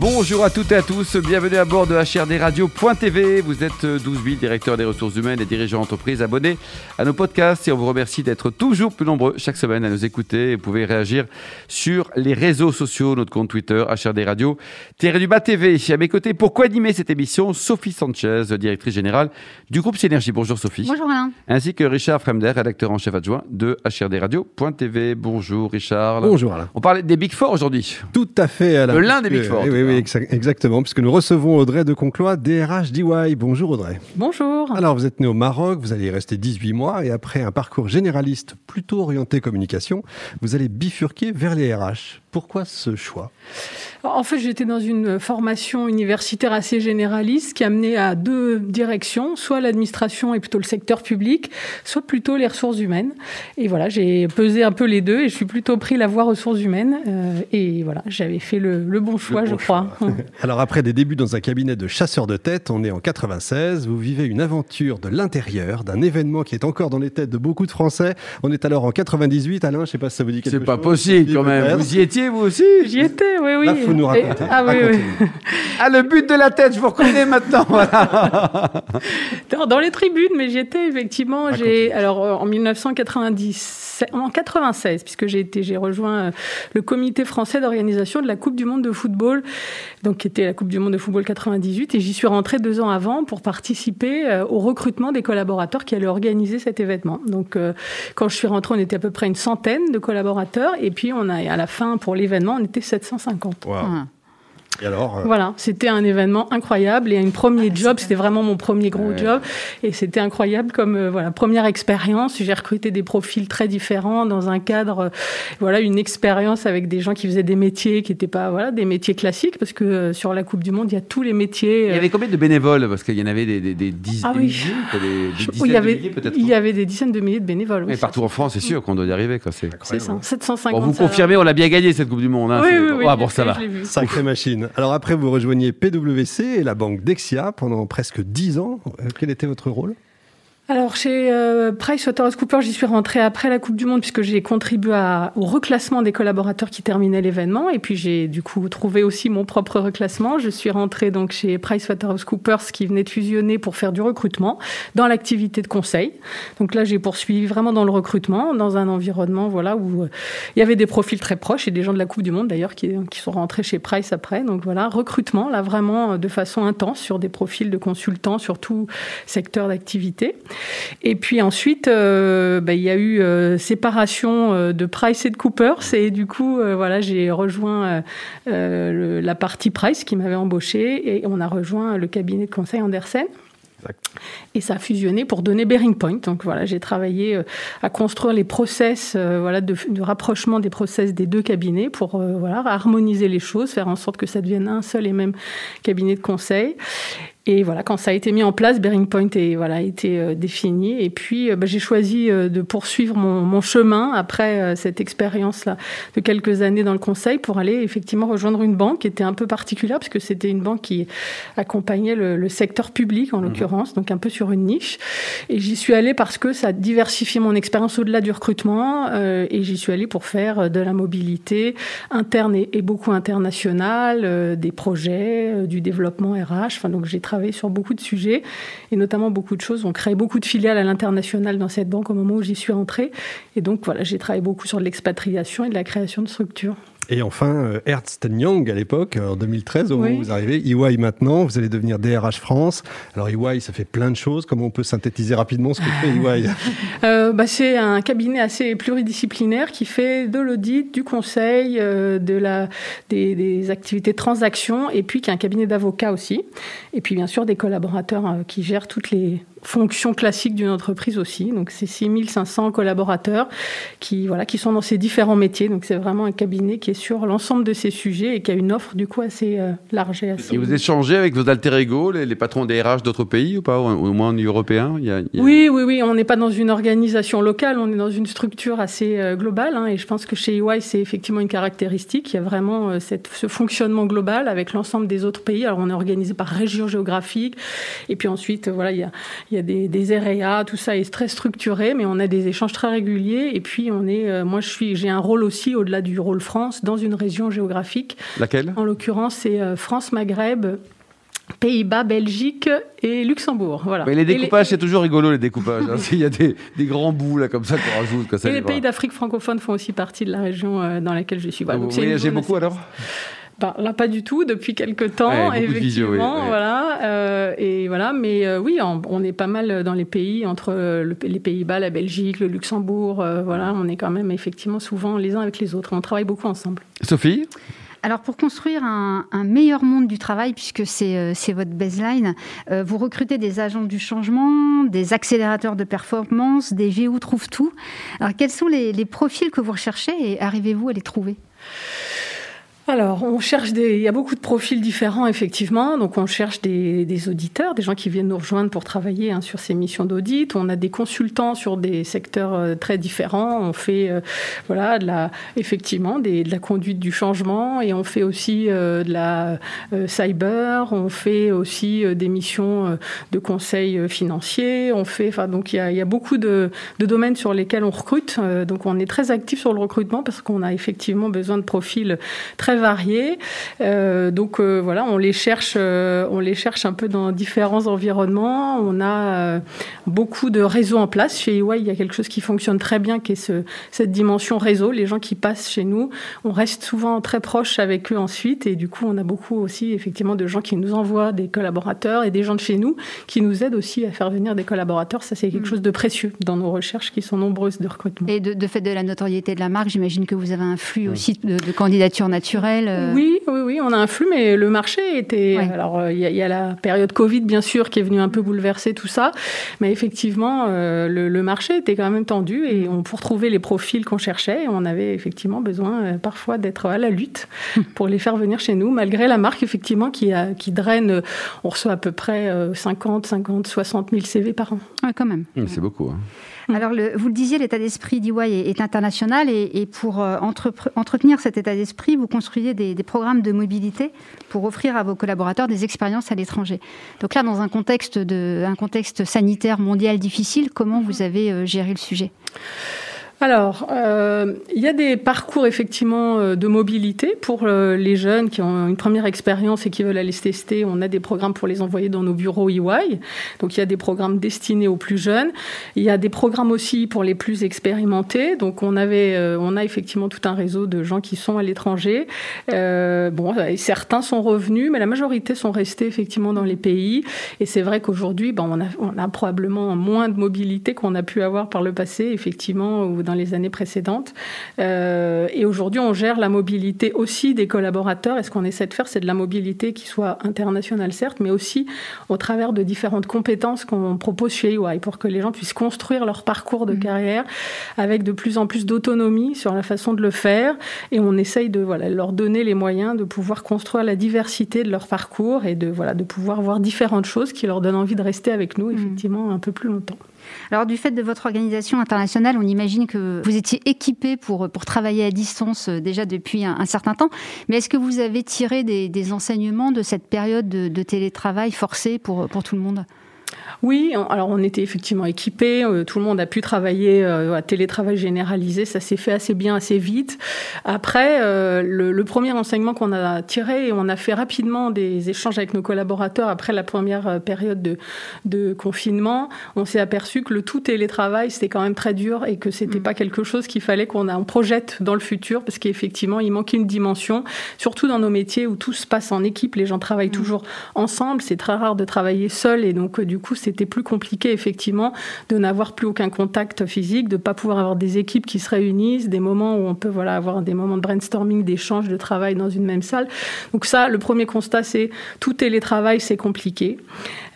Bonjour à toutes et à tous, bienvenue à bord de HRDRadio.tv. Vous êtes 12 000 directeurs des ressources humaines et dirigeants d'entreprise abonnés à nos podcasts et on vous remercie d'être toujours plus nombreux chaque semaine à nous écouter. Vous pouvez réagir sur les réseaux sociaux, notre compte Twitter, HRDRadio, Thierry Dubat TV. À mes côtés, pourquoi animer cette émission Sophie Sanchez, directrice générale du groupe Synergie. Bonjour Sophie. Bonjour Alain. Ainsi que Richard Fremder, rédacteur en chef adjoint de HRDRadio.tv. Bonjour Richard. Bonjour Alain. On parle des Big Four aujourd'hui. Tout à fait Alain. L'un des Big Four. Oui, oui, oui, exactement, puisque nous recevons Audrey de Conclois, DRH d'EY. Bonjour Audrey. Bonjour. Alors, vous êtes né au Maroc, vous allez y rester 18 mois, et après un parcours généraliste plutôt orienté communication, vous allez bifurquer vers les RH. Pourquoi ce choix? En fait, j'étais dans une formation universitaire assez généraliste qui amenait à deux directions, soit l'administration et plutôt le secteur public, soit plutôt les ressources humaines. Et voilà, j'ai pesé un peu les deux et je suis plutôt pris la voie ressources humaines. Euh, et voilà, j'avais fait le, bon choix, je crois. Alors après des débuts dans un cabinet de chasseurs de tête, on est en 96, vous vivez une aventure de l'intérieur, d'un événement qui est encore dans les têtes de beaucoup de Français. On est alors en 98, Alain, je ne sais pas si ça vous dit quelque chose. C'est pas possible quand même, vous y étiez vous aussi J'y étais, oui, oui. Là, faut nous raconter. ah, oui, oui. ah, le but de la tête, je vous reconnais maintenant. dans, dans, les tribunes, mais j'y étais effectivement. J'ai alors euh, en 1990, en 96, puisque j'ai été, j'ai rejoint euh, le comité français d'organisation de la Coupe du Monde de football, donc qui était la Coupe du Monde de football 98, et j'y suis rentrée deux ans avant pour participer euh, au recrutement des collaborateurs qui allaient organiser cet événement. Donc, quand je suis rentrée, on était à peu près une centaine de collaborateurs, et puis on a à la fin pour l'événement, on était 750. Et alors euh, Voilà, c'était un événement incroyable et un premier ah, job, c'était vraiment mon premier gros job et c'était incroyable comme euh, voilà première expérience. J'ai recruté des profils très différents dans un cadre, euh, voilà une expérience avec des gens qui faisaient des métiers qui n'étaient pas voilà des métiers classiques parce que sur la Coupe du Monde il y a tous les métiers. Il y avait combien de bénévoles? Parce qu'il y en avait des, des, des, dizaines, ah oui. des, dizaines il y avait, de milliers peut-être. Il y avait des dizaines de milliers de bénévoles. Mais partout en France, c'est sûr qu'on doit y arriver. C'est ça, 750. vous confirmez, on a bien gagné cette Coupe du Monde. Hein, oui, oui, oui, ah, bon, ça va. Sacrée machine. Alors après, vous rejoignez PwC et la banque Dexia pendant presque 10 ans. Euh, quel était votre rôle? Alors chez euh, PricewaterhouseCoopers, j'y suis rentrée après la Coupe du Monde puisque j'ai contribué au reclassement des collaborateurs qui terminaient l'événement et puis j'ai du coup trouvé aussi mon propre reclassement. Je suis rentrée donc chez PricewaterhouseCoopers qui venait de fusionner pour faire du recrutement dans l'activité de conseil. Donc là, j'ai poursuivi vraiment dans le recrutement, dans un environnement voilà où euh, il y avait des profils très proches et des gens de la Coupe du Monde d'ailleurs qui, qui sont rentrés chez Price après. Donc voilà, recrutement là vraiment de façon intense sur des profils de consultants sur tout secteur d'activité. Et puis ensuite, euh, bah, il y a eu euh, séparation euh, de Price et de Coopers. Et du coup, voilà, j'ai rejoint la partie Price qui m'avait embauché et on a rejoint le cabinet de conseil Andersen. Et ça a fusionné pour donner Bearing Point. Donc voilà, j'ai travaillé à construire les process voilà, de, rapprochement des process des deux cabinets pour voilà, harmoniser les choses, faire en sorte que ça devienne un seul et même cabinet de conseil. Et voilà, quand ça a été mis en place, Bearing Point a voilà, été euh, défini. Et puis, euh, bah, j'ai choisi euh, de poursuivre mon, mon chemin après cette expérience-là de quelques années dans le conseil pour aller effectivement rejoindre une banque qui était un peu particulière parce que c'était une banque qui accompagnait le, le secteur public en mhm. l'occurrence, donc un peu sur une niche. Et j'y suis allée parce que ça diversifiait mon expérience au-delà du recrutement. et j'y suis allée pour faire de la mobilité interne et, et beaucoup internationale, des projets, du développement RH. Enfin, donc j'ai travaillé sur beaucoup de sujets et notamment beaucoup de choses. On crée beaucoup de filiales à l'international dans cette banque au moment où j'y suis entrée. Et donc voilà, j'ai travaillé beaucoup sur l'expatriation et la création de structures. Et enfin, euh, Ernst Young à l'époque, en 2013, au moment où vous arrivez, EY maintenant, vous allez devenir DRH France. Alors EY, ça fait plein de choses. Comment on peut synthétiser rapidement ce que fait EY euh, bah, C'est un cabinet assez pluridisciplinaire qui fait de l'audit, du conseil, euh, de la, des, des, activités de transaction, et puis qui est un cabinet d'avocats aussi. Et puis bien sûr des collaborateurs euh, qui gèrent toutes les fonction classique d'une entreprise aussi. Donc, c'est 6500 collaborateurs qui, voilà, qui sont dans ces différents métiers. Donc, c'est vraiment un cabinet qui est sur l'ensemble de ces sujets et qui a une offre, du coup, assez euh, large et assez. Et vous échangez avec vos alter ego, les, patrons des RH d'autres pays ou pas, au moins européens il Oui, oui, oui. On n'est pas dans une organisation locale, on est dans une structure assez euh, globale. Hein, et je pense que chez EY, c'est effectivement une caractéristique. Il y a vraiment euh, cette, ce fonctionnement global avec l'ensemble des autres pays. Alors, on est organisé par région géographique. Et puis ensuite, voilà, il y a, il y a des, des REA, tout ça est très structuré, mais on a des échanges très réguliers. Et puis, on est, moi, je suis, j'ai un rôle aussi au-delà du rôle France dans une région géographique. Laquelle? En l'occurrence, c'est France-Maghreb. Pays-Bas, Belgique et Luxembourg. Voilà. Mais les découpages, c'est toujours rigolo, les découpages. Hein. Il y a des, des, grands bouts là, comme ça qu'on rajoute. Comme ça, et les pays d'Afrique francophone font aussi partie de la région euh, dans laquelle je suis. Voilà, vous voyagez beaucoup alors? Ben, là, pas du tout, depuis quelques temps, ouais, effectivement. Visio, oui, oui. Voilà, euh, et voilà, mais euh, oui, on, on, est pas mal dans les pays, entre le, les Pays-Bas, la Belgique, le Luxembourg. Euh, voilà, on est quand même effectivement souvent les uns avec les autres. On travaille beaucoup ensemble. Sophie? Alors pour construire un, un, meilleur monde du travail, puisque c'est euh, votre baseline, euh, vous recrutez des agents du changement, des accélérateurs de performance, des GU trouve tout. Alors quels sont les, les profils que vous recherchez et arrivez-vous à les trouver? Alors, on cherche des. Il y a beaucoup de profils différents, effectivement. Donc, on cherche des, auditeurs, des gens qui viennent nous rejoindre pour travailler hein, sur ces missions d'audit. On a des consultants sur des secteurs euh, très différents. On fait, euh, voilà, de la, effectivement, de la conduite du changement et on fait aussi euh, de la cyber. On fait aussi des missions de conseil financier. On fait, enfin, donc il y a, il y a beaucoup de, de, domaines sur lesquels on recrute. donc, on est très actif sur le recrutement parce qu'on a effectivement besoin de profils très variés. Euh, donc euh, voilà, on les cherche, euh, on les cherche un peu dans différents environnements. On a euh, beaucoup de réseaux en place chez EY. Il y a quelque chose qui fonctionne très bien, qui est ce, cette dimension réseau. Les gens qui passent chez nous, on reste souvent très proche avec eux ensuite, et du coup, on a beaucoup aussi effectivement de gens qui nous envoient des collaborateurs et des gens de chez nous qui nous aident aussi à faire venir des collaborateurs. Ça, c'est quelque mmh. chose de précieux dans nos recherches qui sont nombreuses de recrutement. Et de, de fait de la notoriété de la marque, j'imagine que vous avez un flux aussi de, de candidatures naturelles euh... Oui, oui, oui, on a un flux, mais le marché était. Ouais. Alors, il y, y, a la période Covid, bien sûr, qui est venue un peu bouleverser tout ça, mais effectivement, euh, le, le, marché était quand même tendu et on, pour trouver les profils qu'on cherchait, on avait effectivement besoin euh, parfois d'être à la lutte pour les faire venir chez nous, malgré la marque, effectivement, qui, a, qui draine. On reçoit à peu près 50, 50, 60 000 CV par an. Ouais, quand même. Mmh, C'est beaucoup. Hein. Alors, le, vous le disiez, l'état d'esprit d'EY est, est, international et, et pour euh, entre, entretenir cet état d'esprit, vous construisez des, des, programmes de mobilité pour offrir à vos collaborateurs des expériences à l'étranger. Donc là, dans un contexte, de, un contexte sanitaire mondial difficile, comment vous avez euh, géré le sujet? Alors, euh, il y a des parcours effectivement euh, de mobilité pour euh, les jeunes qui ont une première expérience et qui veulent aller se tester. On a des programmes pour les envoyer dans nos bureaux EY. Donc, il y a des programmes destinés aux plus jeunes. Il y a des programmes aussi pour les plus expérimentés. Donc, on avait, euh, on a effectivement tout un réseau de gens qui sont à l'étranger. Euh, bon, certains sont revenus, mais la majorité sont restés effectivement dans les pays. Et c'est vrai qu'aujourd'hui, ben, on, a, on a probablement moins de mobilité qu'on a pu avoir par le passé, effectivement, dans les années précédentes. Euh, et aujourd'hui, on gère la mobilité aussi des collaborateurs. Et ce qu'on essaie de faire, c'est de la mobilité qui soit internationale, certes, mais aussi au travers de différentes compétences qu'on propose chez EY pour que les gens puissent construire leur parcours de mmh. carrière avec de plus en plus d'autonomie sur la façon de le faire. Et on essaye de voilà, leur donner les moyens de pouvoir construire la diversité de leur parcours et de, voilà, de pouvoir voir différentes choses qui leur donnent envie de rester avec nous, effectivement, mmh. un peu plus longtemps. Alors, du fait de votre organisation internationale, on imagine que vous étiez équipé pour, pour travailler à distance euh, déjà depuis un, certain temps. Mais est-ce que vous avez tiré des, des, enseignements de cette période de, de télétravail forcé pour, pour tout le monde? Oui, alors on était effectivement équipés, euh, tout le monde a pu travailler euh, à télétravail généralisé, ça s'est fait assez bien, assez vite. Après, euh, le, le, premier enseignement qu'on a tiré, et on a fait rapidement des échanges avec nos collaborateurs après la première période de, de confinement, on s'est aperçu que le tout télétravail, c'était quand même très dur et que c'était mmh. pas quelque chose qu'il fallait qu'on on projette dans le futur, parce qu'effectivement, il manquait une dimension, surtout dans nos métiers où tout se passe en équipe, les gens travaillent mmh. toujours ensemble, c'est très rare de travailler seul, et donc du coup, c'était plus compliqué effectivement de n'avoir plus aucun contact physique, de pas pouvoir avoir des équipes qui se réunissent, des moments où on peut voilà avoir des moments de brainstorming, d'échange, de travail dans une même salle. Donc ça, le premier constat, c'est tout télétravail, c'est compliqué.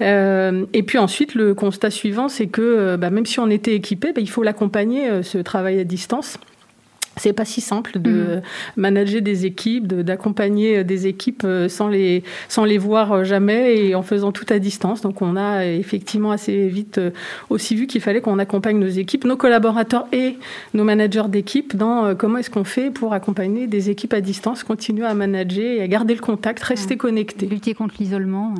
Euh, et puis ensuite, le constat suivant, c'est que bah, même si on était équipé, bah, il faut l'accompagner euh, ce travail à distance c'est pas si simple de mmh. manager des équipes, d'accompagner des équipes euh, sans les, sans les voir euh, jamais et en faisant tout à distance. Donc on a effectivement assez vite euh, aussi vu qu'il fallait qu'on accompagne nos équipes, nos collaborateurs et nos managers d'équipe dans comment est-ce qu'on fait pour accompagner des équipes à distance, continuer à manager et à garder le contact, rester mmh. connecté. Lutter contre l'isolement.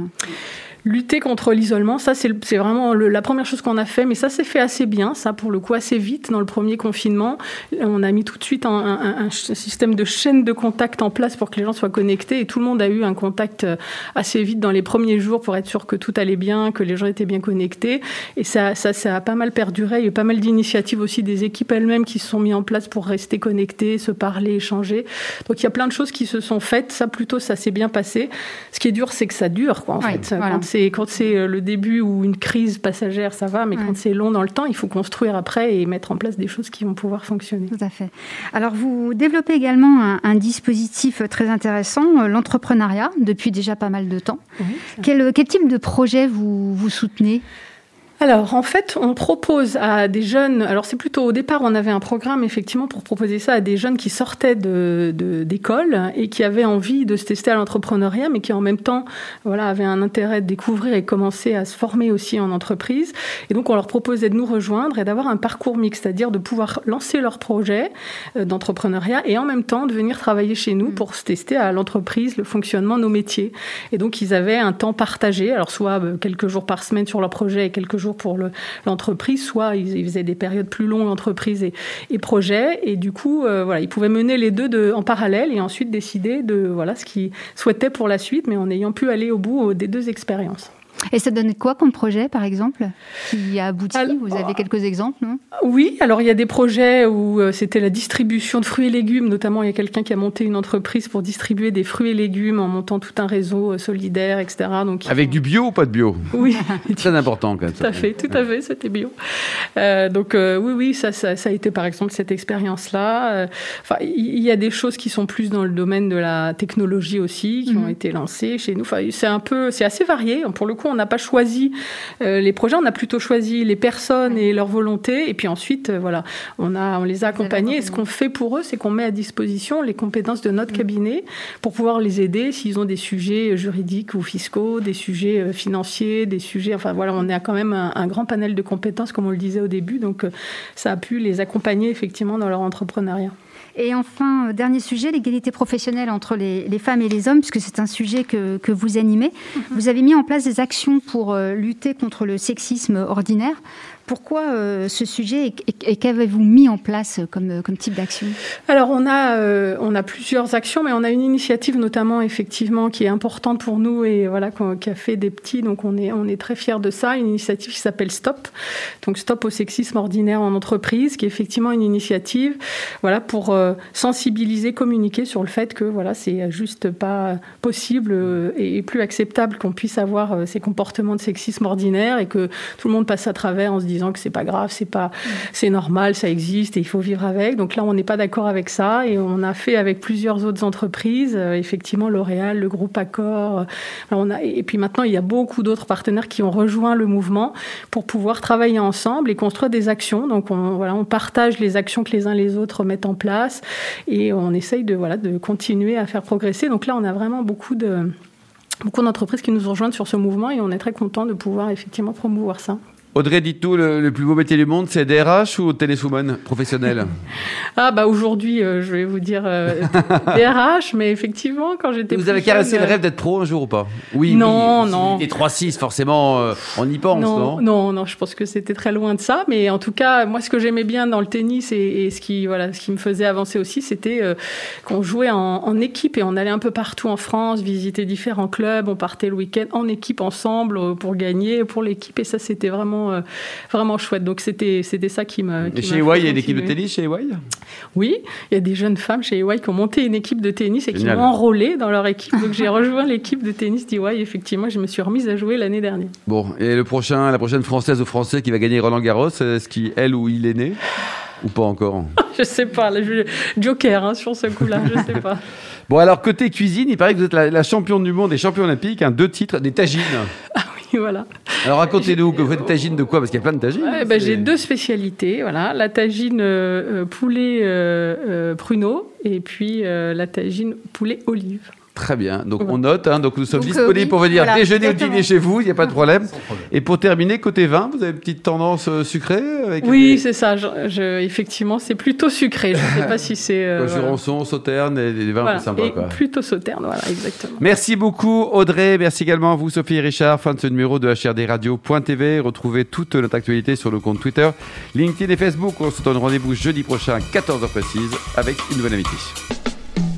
Lutter contre l'isolement, ça c'est vraiment la première chose qu'on a fait, mais ça s'est fait assez bien, ça pour le coup assez vite dans le premier confinement. On a mis tout de suite un, système de chaîne de contact en place pour que les gens soient connectés et tout le monde a eu un contact euh, assez vite dans les premiers jours pour être sûr que tout allait bien, que les gens étaient bien connectés. Et ça, ça, ça a pas mal perduré. Il y a eu pas mal d'initiatives aussi des équipes elles-mêmes qui se sont mis en place pour rester connectées, se parler, échanger. Donc il y a plein de choses qui se sont faites. Ça plutôt, ça s'est bien passé. Ce qui est dur, c'est que ça dure, quoi, en fait quand c'est euh, le début ou une crise passagère, ça va, mais quand c'est long dans le temps, il faut construire après et mettre en place des choses qui vont pouvoir fonctionner. Tout à fait. Alors vous développez également un, dispositif très intéressant, euh, l'entrepreneuriat, depuis déjà pas mal de temps. quel, quel, type de projet vous, vous soutenez? Alors, en fait, on propose à des jeunes. Alors, c'est plutôt au départ, on avait un programme effectivement pour proposer ça à des jeunes qui sortaient de d'école et qui avaient envie de se tester à l'entrepreneuriat, mais qui en même temps, voilà, avaient un intérêt de découvrir et commencer à se former aussi en entreprise. Et donc, on leur proposait de nous rejoindre et d'avoir un parcours mixte, c'est-à-dire de pouvoir lancer leur projet euh, d'entrepreneuriat et en même temps de venir travailler chez nous mm. pour se tester à l'entreprise, le fonctionnement, nos métiers. Et donc, ils avaient un temps partagé, alors soit euh, quelques jours par semaine sur leur projet et quelques jours pour l'entreprise, soit ils, faisaient des périodes plus longues entreprise et, et projet, et du coup, euh, voilà, ils pouvaient mener les deux de, en parallèle et ensuite décider de voilà ce qu'ils souhaitaient pour la suite, mais en ayant pu aller au bout des deux expériences. Et ça donne quoi comme projet, par exemple, qui a abouti? Vous avez quelques exemples, non? Oui, alors il y a des projets où euh, c'était la distribution de fruits et légumes, notamment il y a quelqu'un qui a monté une entreprise pour distribuer des fruits et légumes en montant tout un réseau euh, solidaire, etc. Donc, Avec du bio ou pas de bio? Oui. Très important quand même. Tout à fait, tout à fait, c'était bio. Euh, donc oui, oui, ça, ça, a été par exemple cette expérience-là. Enfin, il y a des choses qui sont plus dans le domaine de la technologie aussi, qui ont mhm. été lancées chez nous. Enfin, c'est un peu, c'est assez varié. Pour le coup, on n'a pas choisi euh, les projets, on a plutôt choisi les personnes et leur volonté. Et puis ensuite, euh, voilà, on, a, on les a accompagnés. Et ce qu'on fait pour eux, c'est qu'on met à disposition les compétences de notre mm. cabinet pour pouvoir les aider s'ils ont des sujets juridiques ou fiscaux, des sujets euh, financiers, des sujets. Enfin voilà, on a quand même un, un grand panel de compétences, comme on le disait au début. Donc ça a pu les accompagner effectivement dans leur entrepreneuriat. Et enfin, euh, dernier sujet, l'égalité professionnelle entre les, femmes et les hommes, puisque c'est un sujet que, que vous animez. Mhm. Vous avez mis en place des actions pour euh, lutter contre le sexisme ordinaire. Pourquoi euh, ce sujet et, qu'avez-vous mis en place comme, euh, type d'action? Alors on a, euh, on a plusieurs actions, mais on a une initiative notamment effectivement qui est importante pour nous et voilà qui a fait des petits, donc on est, on est très fiers de ça. Une initiative qui s'appelle Stop, donc Stop au sexisme ordinaire en entreprise, qui est effectivement une initiative, voilà pour sensibiliser, communiquer sur le fait que voilà c'est juste pas possible et plus acceptable qu'on puisse avoir ces comportements de sexisme ordinaire et que tout le monde passe à travers en se disant disant que c'est pas grave, c'est pas, c'est normal, ça existe et il faut vivre avec. Donc là, on n'est pas d'accord avec ça et on a fait avec plusieurs autres entreprises, euh, effectivement L'Oréal, le groupe Accor. Euh, et puis maintenant, il y a beaucoup d'autres partenaires qui ont rejoint le mouvement pour pouvoir travailler ensemble et construire des actions. Donc on, voilà, on partage les actions que les uns les autres mettent en place et on essaye de voilà de continuer à faire progresser. Donc là, on a vraiment beaucoup de beaucoup d'entreprises qui nous rejointes sur ce mouvement et on est très content de pouvoir effectivement promouvoir ça. Audrey, dites-tout, le, plus beau métier du monde, c'est DRH ou tenniswoman professionnelle Ah bah aujourd'hui, euh, je vais vous dire DRH, mais effectivement, quand j'étais Vous avez caressé le euh, rêve d'être pro un jour ou pas? Oui, non, non. Et 3-6, forcément, euh, on y pense, non, non? Non, je pense que c'était très loin de ça, mais en tout cas, moi, ce que j'aimais bien dans le tennis et, ce, qui, voilà, ce qui me faisait avancer aussi, c'était qu'on jouait en, en, équipe et on allait un peu partout en France, visiter différents clubs, on partait le week-end en équipe ensemble pour gagner pour l'équipe, et ça, c'était vraiment euh, vraiment, chouette. Donc c'était c'était ça qui me. Et chez EY, il y a une équipe de tennis chez EY Oui, il y a des jeunes femmes chez EY qui ont monté une équipe de tennis et qui m'ont enrôlé dans leur équipe. Donc j'ai rejoint l'équipe de tennis d'EY. Effectivement, je me suis remise à jouer l'année dernière. Bon, et le prochain, la prochaine française ou français qui va gagner Roland Garros, est-ce qu'il, elle ou il est né? Ou pas encore? Je sais pas, joker hein, sur ce coup-là, je sais pas. Bon, alors côté cuisine, il paraît que vous êtes la, championne du monde et championne olympique, un deux titres, des tagines. Voilà. Alors racontez-nous que vous faites tagine de quoi? Parce qu'il y a plein de tagines. ben, j'ai deux spécialités, voilà, la tagine euh, euh, poulet euh, pruneau et puis la tagine poulet olive. Très bien. Donc on note. Hein. donc nous sommes Donc, euh, disponibles oui, pour venir voilà, déjeuner ou dîner chez vous. Il n'y a pas de problème. Sans problème. Et pour terminer, côté vin, vous avez une petite tendance euh, sucrée avec Oui, c'est ça. Je, je- effectivement, c'est plutôt sucré. Je ne sais pas si c'est. euh, quoi, voilà. Jurançon, Sauterne et des vins Voilà. plus sympas. Et Quoi. plutôt sauterne, voilà, exactement. Merci beaucoup Audrey, merci également à vous Sophie et Richard. Fin de ce numéro de HRDRadio.tv. Retrouvez toute notre actualité sur le compte Twitter, LinkedIn et Facebook. On se donne rendez-vous jeudi prochain à 14h précise avec une nouvelle invitée.